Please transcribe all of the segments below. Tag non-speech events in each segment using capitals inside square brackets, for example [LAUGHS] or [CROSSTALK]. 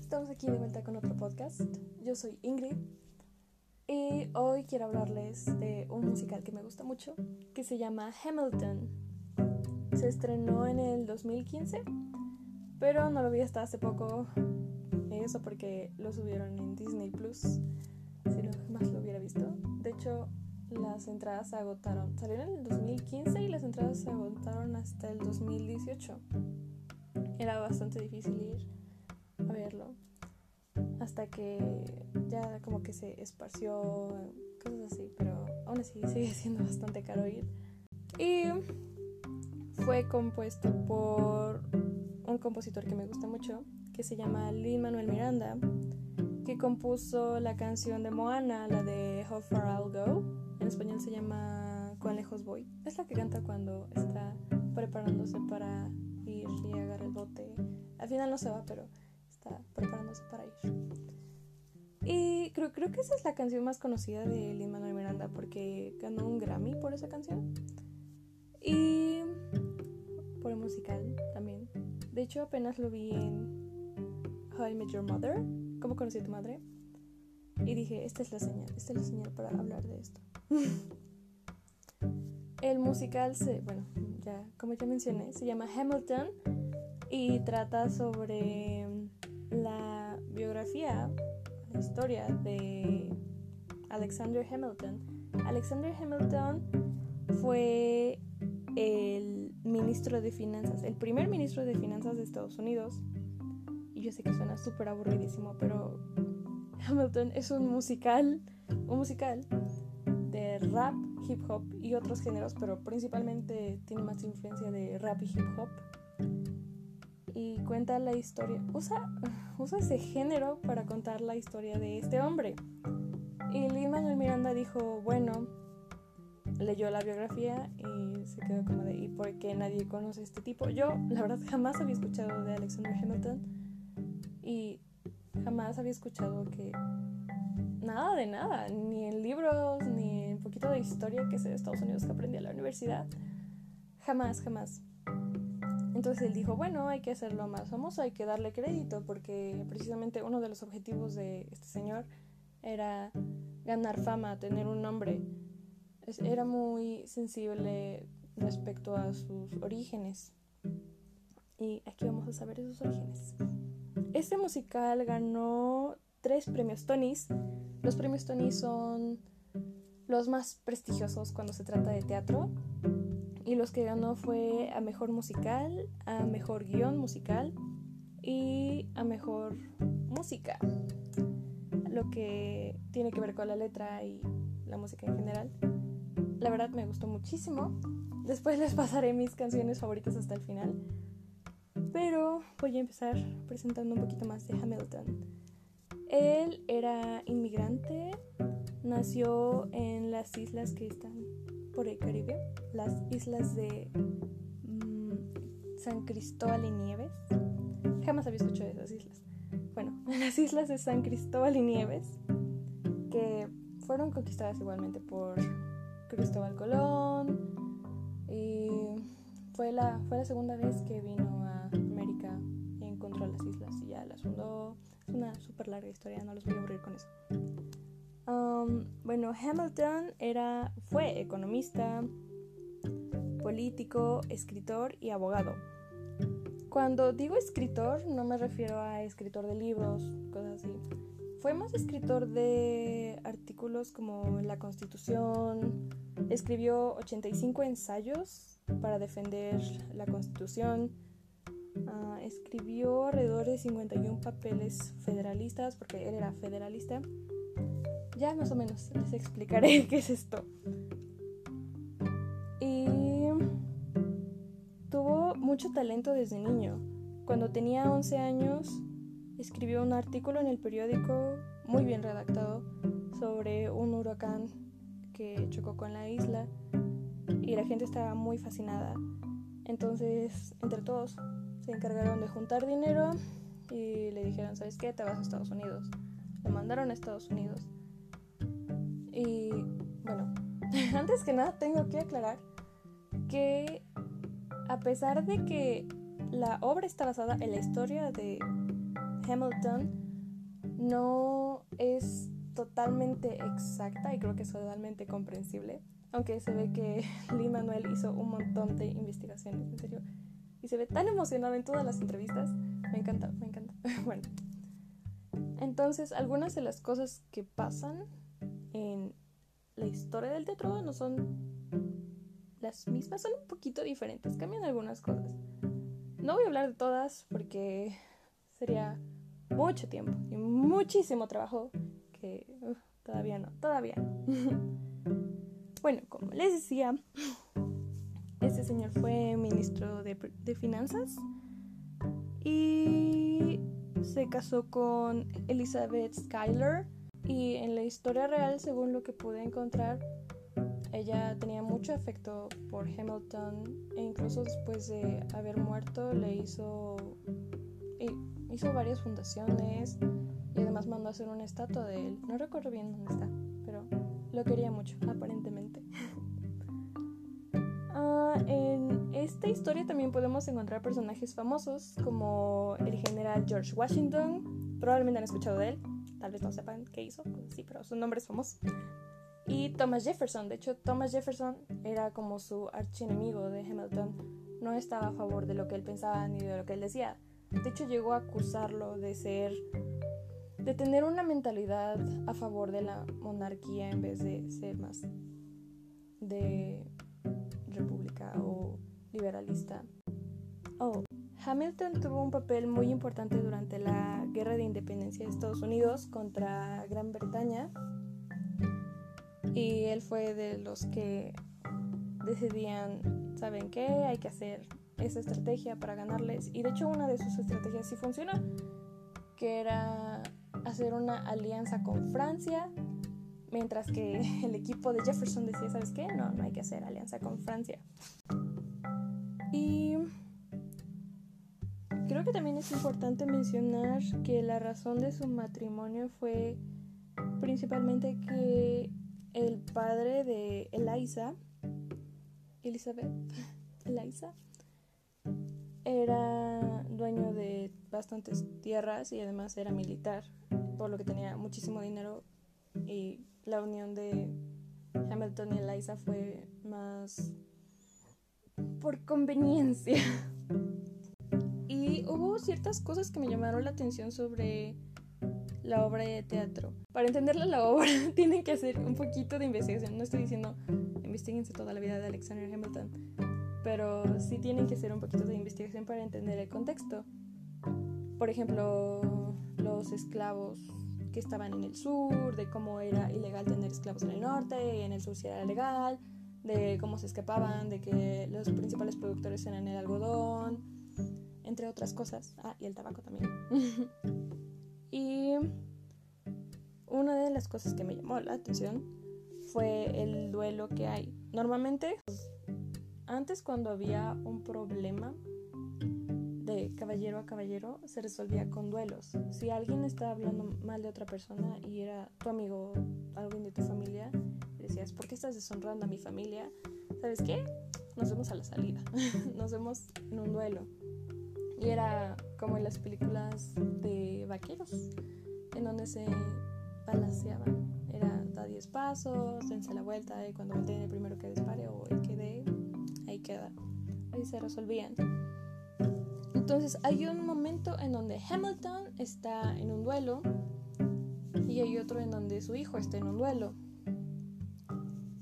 Estamos aquí de vuelta con otro podcast. Yo soy Ingrid y hoy quiero hablarles de un musical que me gusta mucho que se llama Hamilton. Se estrenó en el 2015, pero no lo vi hasta hace poco. Eso porque lo subieron en Disney Plus. Si no, jamás lo hubiera visto. De hecho, las entradas se agotaron. Salieron en el 2015 y las entradas se agotaron hasta el 2018 era bastante difícil ir a verlo. Hasta que ya como que se esparció, cosas así, pero aún así sigue [LAUGHS] siendo bastante caro ir. Y fue compuesto por un compositor que me gusta mucho, que se llama Lin Manuel Miranda, que compuso la canción de Moana, la de How Far I'll Go. En español se llama Cuán lejos voy. Es la que canta cuando está preparándose para ir y agarrar el bote. Al final no se va, pero está preparándose para ir. Y creo, creo que esa es la canción más conocida de Lin Manuel Miranda porque ganó un Grammy por esa canción. Y por el musical también. De hecho, apenas lo vi en How I Met Your Mother. ¿Cómo conocí a tu madre? Y dije, esta es la señal, esta es la señal para hablar de esto. [LAUGHS] el musical se, bueno, como ya mencioné, se llama Hamilton y trata sobre la biografía, la historia de Alexander Hamilton. Alexander Hamilton fue el ministro de finanzas, el primer ministro de finanzas de Estados Unidos. Y yo sé que suena súper aburridísimo, pero Hamilton es un musical, un musical de rap hip hop y otros géneros, pero principalmente tiene más influencia de rap y hip hop. Y cuenta la historia, usa, [LAUGHS] usa ese género para contar la historia de este hombre. Y Lin Manuel Miranda dijo, bueno, leyó la biografía y se quedó como de, ¿y por qué nadie conoce este tipo? Yo, la verdad, jamás había escuchado de Alexander Hamilton y jamás había escuchado que nada de nada, ni en libros, ni poquito de historia que sé de Estados Unidos que aprendí a la universidad. Jamás, jamás. Entonces él dijo, bueno, hay que hacerlo más famoso, hay que darle crédito, porque precisamente uno de los objetivos de este señor era ganar fama, tener un nombre. Era muy sensible respecto a sus orígenes. Y aquí vamos a saber esos orígenes. Este musical ganó tres premios Tonys. Los premios Tony son los más prestigiosos cuando se trata de teatro. Y los que ganó fue a mejor musical, a mejor guion musical y a mejor música. Lo que tiene que ver con la letra y la música en general. La verdad me gustó muchísimo. Después les pasaré mis canciones favoritas hasta el final. Pero voy a empezar presentando un poquito más de Hamilton. Él era inmigrante, nació en las islas que están por el Caribe, las islas de mm, San Cristóbal y Nieves. Jamás había escuchado de esas islas. Bueno, [LAUGHS] las islas de San Cristóbal y Nieves, que fueron conquistadas igualmente por Cristóbal Colón. Y fue la, fue la segunda vez que vino a América y encontró las islas y ya las fundó una súper larga historia, no los voy a aburrir con eso. Um, bueno, Hamilton era, fue economista, político, escritor y abogado. Cuando digo escritor, no me refiero a escritor de libros, cosas así. Fue más escritor de artículos como la Constitución. Escribió 85 ensayos para defender la Constitución Ah, escribió alrededor de 51 papeles federalistas, porque él era federalista. Ya más o menos les explicaré [LAUGHS] qué es esto. Y tuvo mucho talento desde niño. Cuando tenía 11 años, escribió un artículo en el periódico muy bien redactado sobre un huracán que chocó con la isla y la gente estaba muy fascinada. Entonces, entre todos, se encargaron de juntar dinero y le dijeron, ¿sabes qué? Te vas a Estados Unidos. Le mandaron a Estados Unidos. Y bueno, [LAUGHS] antes que nada tengo que aclarar que a pesar de que la obra está basada en la historia de Hamilton, no es totalmente exacta y creo que es totalmente comprensible, aunque se ve que [LAUGHS] Lee Manuel hizo un montón de investigaciones, en serio, y se ve tan emocionado en todas las entrevistas. Me encanta, me encanta. [LAUGHS] bueno, entonces algunas de las cosas que pasan en la historia del teatro no son las mismas, son un poquito diferentes, cambian algunas cosas. No voy a hablar de todas porque sería mucho tiempo y muchísimo trabajo que todavía no, todavía no. [LAUGHS] bueno, como les decía, este señor fue ministro de, de Finanzas y se casó con Elizabeth Schuyler y en la historia real, según lo que pude encontrar, ella tenía mucho afecto por Hamilton e incluso después de haber muerto le hizo hizo varias fundaciones y además mandó a hacer una estatua de él. No recuerdo bien dónde está, pero lo quería mucho, aparentemente. [LAUGHS] Ah, en esta historia también podemos encontrar personajes famosos como el general George Washington, probablemente han escuchado de él, tal vez no sepan qué hizo, sí, pero su nombre es famoso. Y Thomas Jefferson, de hecho Thomas Jefferson era como su archienemigo de Hamilton, no estaba a favor de lo que él pensaba ni de lo que él decía. De hecho llegó a acusarlo de ser de tener una mentalidad a favor de la monarquía en vez de ser más de república o liberalista. Oh, Hamilton tuvo un papel muy importante durante la Guerra de Independencia de Estados Unidos contra Gran Bretaña y él fue de los que decidían, ¿saben qué? Hay que hacer esa estrategia para ganarles y de hecho una de sus estrategias sí funcionó, que era hacer una alianza con Francia, mientras que [LAUGHS] el equipo de Jefferson decía, ¿sabes qué? No, no hay que hacer alianza con Francia. Y creo que también es importante mencionar que la razón de su matrimonio fue principalmente que el padre de Eliza, Elizabeth, [LAUGHS] Eliza, era dueño de bastantes tierras y además era militar, por lo que tenía muchísimo dinero y la unión de Hamilton y Eliza fue más por conveniencia. [LAUGHS] Y hubo ciertas cosas que me llamaron la atención sobre la obra de teatro. Para entenderla la obra [LAUGHS] tienen que hacer un poquito de investigación. No estoy diciendo investiguense toda la vida de Alexander Hamilton, pero sí tienen que hacer un poquito de investigación para entender el contexto. Por ejemplo, los esclavos que estaban en el sur, de cómo era ilegal tener esclavos en el norte y en el sur sí era legal, de cómo se escapaban, de que los principales productores eran el algodón, entre otras cosas. Ah, y el tabaco también. [LAUGHS] y una de las cosas que me llamó la atención fue el duelo que hay. Normalmente antes cuando había un problema de caballero a caballero se resolvía con duelos. Si alguien estaba hablando mal de otra persona y era tu amigo, alguien de tu familia, decías, ¿por qué estás deshonrando a mi familia? ¿Sabes qué? Nos vemos a la salida, [LAUGHS] nos vemos en un duelo. Y era como en las películas de vaqueros, en donde se balanceaban. Era da 10 pasos, dense la vuelta y cuando volteen el primero que dispare o el que dé queda. Ahí se resolvían. Entonces hay un momento en donde Hamilton está en un duelo y hay otro en donde su hijo está en un duelo.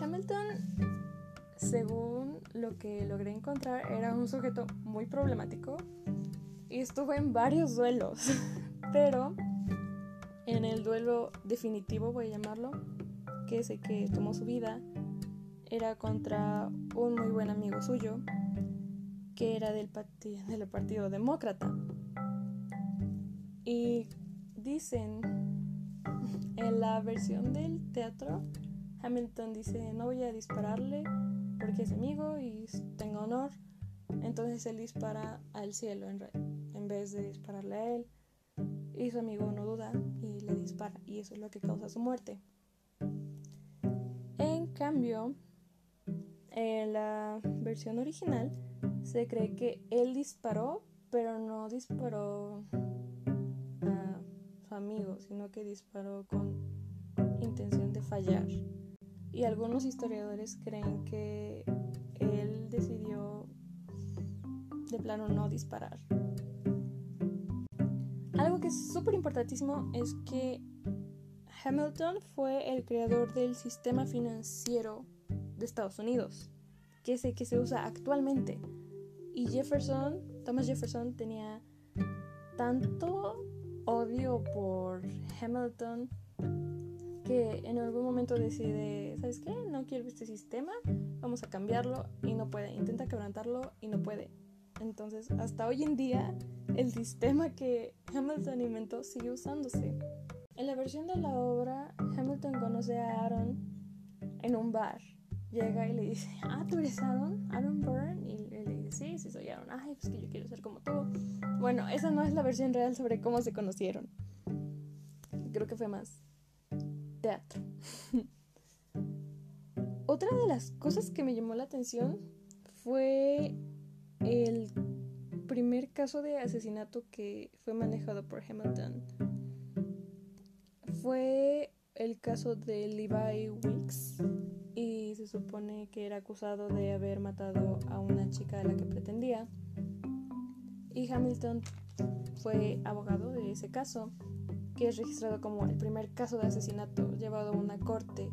Hamilton, según lo que logré encontrar, era un sujeto muy problemático y estuvo en varios duelos, [LAUGHS] pero en el duelo definitivo, voy a llamarlo, que es el que tomó su vida, era contra un muy buen amigo suyo que era del, del Partido Demócrata. Y dicen, [LAUGHS] en la versión del teatro, Hamilton dice, no voy a dispararle porque es amigo y tengo honor. Entonces él dispara al cielo en, vez de dispararle a él. Y su amigo no duda y le dispara. Y eso es lo que causa su muerte. En cambio, En la versión original se cree que él disparó, pero no disparó a su amigo, sino que disparó con intención de fallar. Y algunos historiadores creen que él decidió de plano no disparar. Algo que es súper importantísimo es que Hamilton fue el creador del sistema financiero de Estados Unidos, que es el que se usa actualmente. Y Jefferson, Thomas Jefferson, tenía tanto odio por Hamilton que en algún momento decide, ¿sabes qué? No quiero este sistema, vamos a cambiarlo y no puede. Intenta quebrantarlo y no puede. Entonces, hasta hoy en día, el sistema que Hamilton inventó sigue usándose. En la versión de la obra, Hamilton conoce a Aaron en un bar. Llega y le dice, ah, ¿tú eres Aaron? Aaron Byrne. Y le dice, sí, sí soy Aaron. Ay, pues que yo quiero ser como tú. Bueno, esa no es la versión real sobre cómo se conocieron. Creo que fue más teatro. [LAUGHS] Otra de las cosas que me llamó la atención fue el primer caso de asesinato que fue manejado por Hamilton fue el caso de Levi Weeks y se supone que era acusado de haber matado a una chica a la que pretendía. Y Hamilton fue abogado de ese caso que es registrado como el primer caso de asesinato llevado a una corte.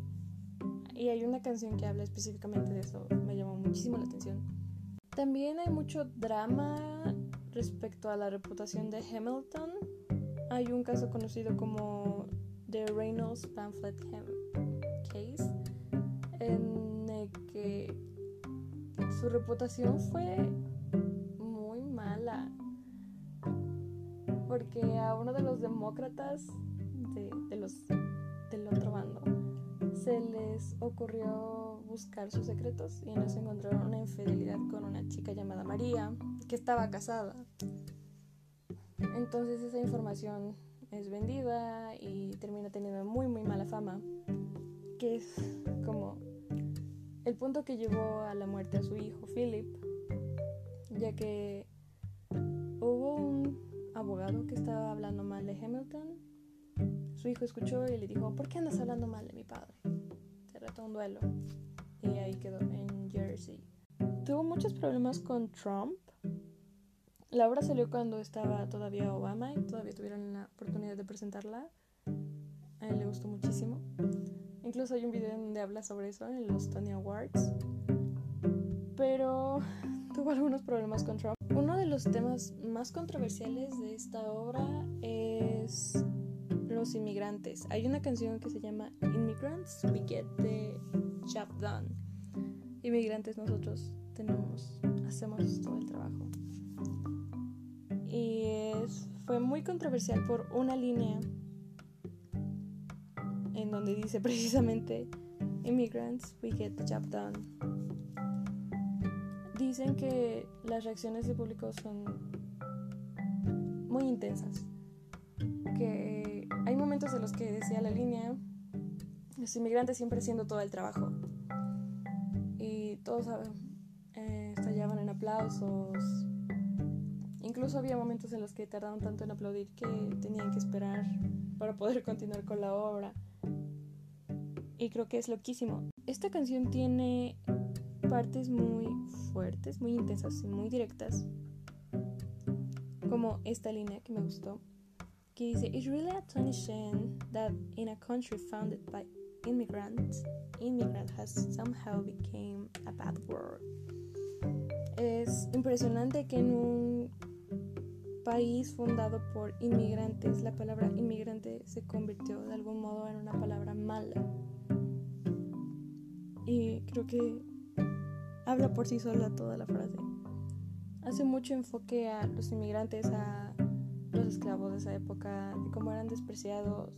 Y hay una canción que habla específicamente de eso me llamó muchísimo la atención también hay mucho drama respecto a la reputación de Hamilton. Hay un caso conocido como The Reynolds Pamphlet Case, en el que su reputación fue muy mala, porque a uno de los demócratas de, los, del otro bando se les ocurrió buscar sus secretos y en encontraron una infidelidad con una chica llamada María que estaba casada. Entonces esa información es vendida y termina teniendo muy muy mala fama, que es como el punto que llevó a la muerte a su hijo Philip, ya que hubo un abogado que estaba hablando mal de Hamilton. Su hijo escuchó y le dijo, ¿por qué andas hablando mal de mi padre? Se retó un duelo y ahí quedó en Jersey. Tuvo muchos problemas con Trump. La obra salió cuando estaba todavía Obama y todavía tuvieron la oportunidad de presentarla. A él le gustó muchísimo. Incluso hay un video donde habla sobre eso en los Tony Awards. Pero [LAUGHS] tuvo algunos problemas con Trump. Uno de los temas más controversiales de esta obra es inmigrantes. Hay una canción que se llama Immigrants We Get the Job Done. Inmigrantes nosotros tenemos, hacemos todo el trabajo. Y fue muy controversial por una línea en donde dice precisamente Immigrants We Get the Job Done. Dicen que las reacciones de público son muy intensas. Que hay momentos en los que decía la línea, los inmigrantes siempre haciendo todo el trabajo. Y todos eh, estallaban en aplausos. Incluso había momentos en los que tardaron tanto en aplaudir que tenían que esperar para poder [LAUGHS] continuar con la obra. Y creo que es loquísimo. Esta canción tiene partes muy fuertes, muy intensas y muy directas. Como esta línea que me gustó. Que dice, It's really astonishing that in a country founded by immigrants, immigrant has somehow became a bad word. Es impresionante que en un país fundado por inmigrantes, la palabra inmigrante se convirtió de algún modo en una palabra mala. Y creo que habla por sí sola toda la frase. Hace mucho enfoque a los inmigrantes, a los esclavos de esa época, de cómo eran despreciados,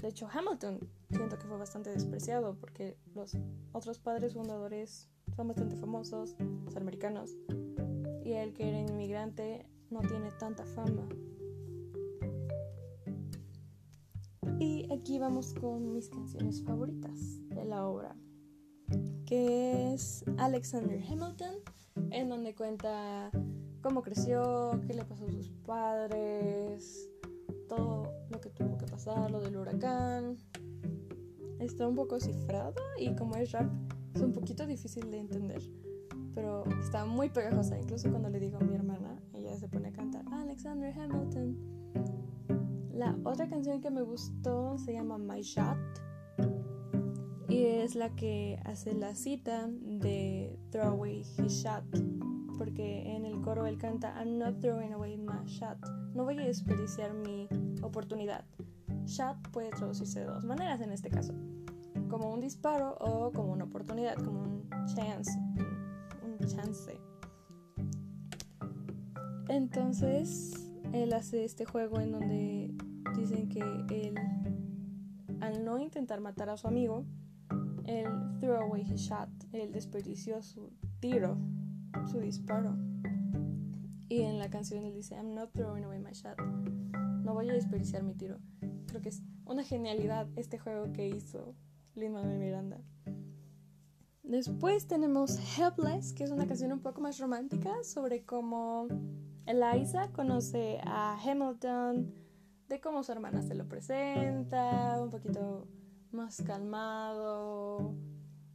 de hecho, Hamilton siento que fue bastante despreciado porque los otros padres fundadores son bastante famosos, los americanos, y él que era inmigrante no tiene tanta fama. Y aquí vamos con mis canciones favoritas de la obra, que es Alexander Hamilton, en donde cuenta cómo creció, qué le pasó a sus padres, todo lo que tuvo que pasar, lo del huracán. Está un poco cifrado y como es rap es un poquito difícil de entender, pero está muy pegajosa. Incluso cuando le digo a mi hermana, ella se pone a cantar Alexander Hamilton. La otra canción que me gustó se llama My Shot y es la que hace la cita de Throw Away His Shot porque en el coro él canta I'm not throwing away my shot. No voy a desperdiciar mi oportunidad. Shot puede traducirse de dos maneras en este caso, como un disparo o como una oportunidad, como un chance, un chance. Entonces, él hace este juego en donde dicen que él, al no intentar matar a su amigo, él threw away his shot, él desperdició su tiro su disparo. Y en la canción él dice, I'm not throwing away my shot. No voy a desperdiciar mi tiro. Creo que es una genialidad este juego que hizo Lin-Manuel Miranda. Después tenemos Helpless, que es una canción un poco más romántica sobre cómo Eliza conoce a Hamilton, de cómo su hermana se lo presenta, un poquito más calmado.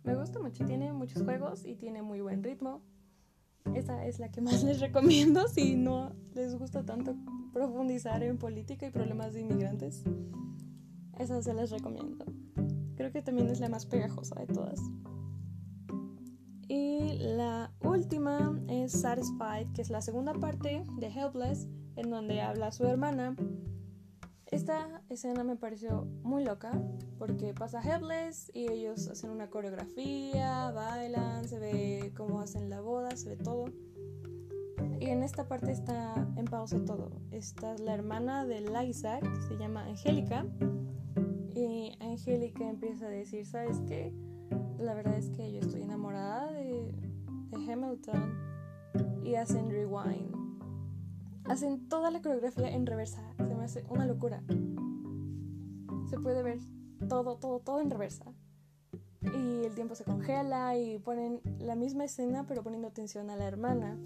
Me gusta mucho, tiene muchos juegos y tiene muy buen ritmo. Esa es la que más les recomiendo si no les gusta tanto profundizar en política y problemas de inmigrantes. Esa se las recomiendo. Creo que también es la más pegajosa de todas. Y la última es Satisfied, que es la segunda parte de Helpless, en donde habla su hermana esta escena me pareció muy loca porque pasa Helpless y ellos hacen una coreografía, bailan, se ve cómo hacen la boda, se ve todo. Y en esta parte está en pausa todo. Esta es la hermana de Liza, que se llama Angélica. Y Angélica empieza a decir, ¿sabes qué? La verdad es que yo estoy enamorada de Hamilton. Y hacen rewind hacen toda la coreografía en reversa. Se me hace una locura. Se puede ver todo, todo, todo en reversa. Y el tiempo se congela y ponen la misma escena pero poniendo atención a la hermana.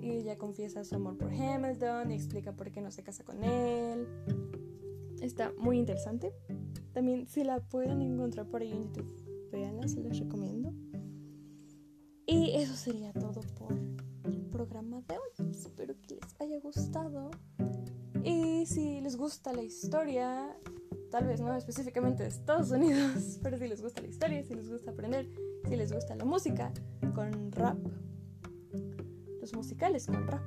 Y ella confiesa su amor por Hamilton y explica por qué no se casa con él. Está muy interesante. También si la pueden encontrar por ahí en YouTube, véanla, se les recomiendo. Y eso sería todo por programa de hoy. Espero que les haya. Si les gusta la historia, tal vez no específicamente de Estados Unidos, [LAUGHS] pero si les gusta la historia, si les gusta aprender, si les gusta la música con rap, los musicales con rap.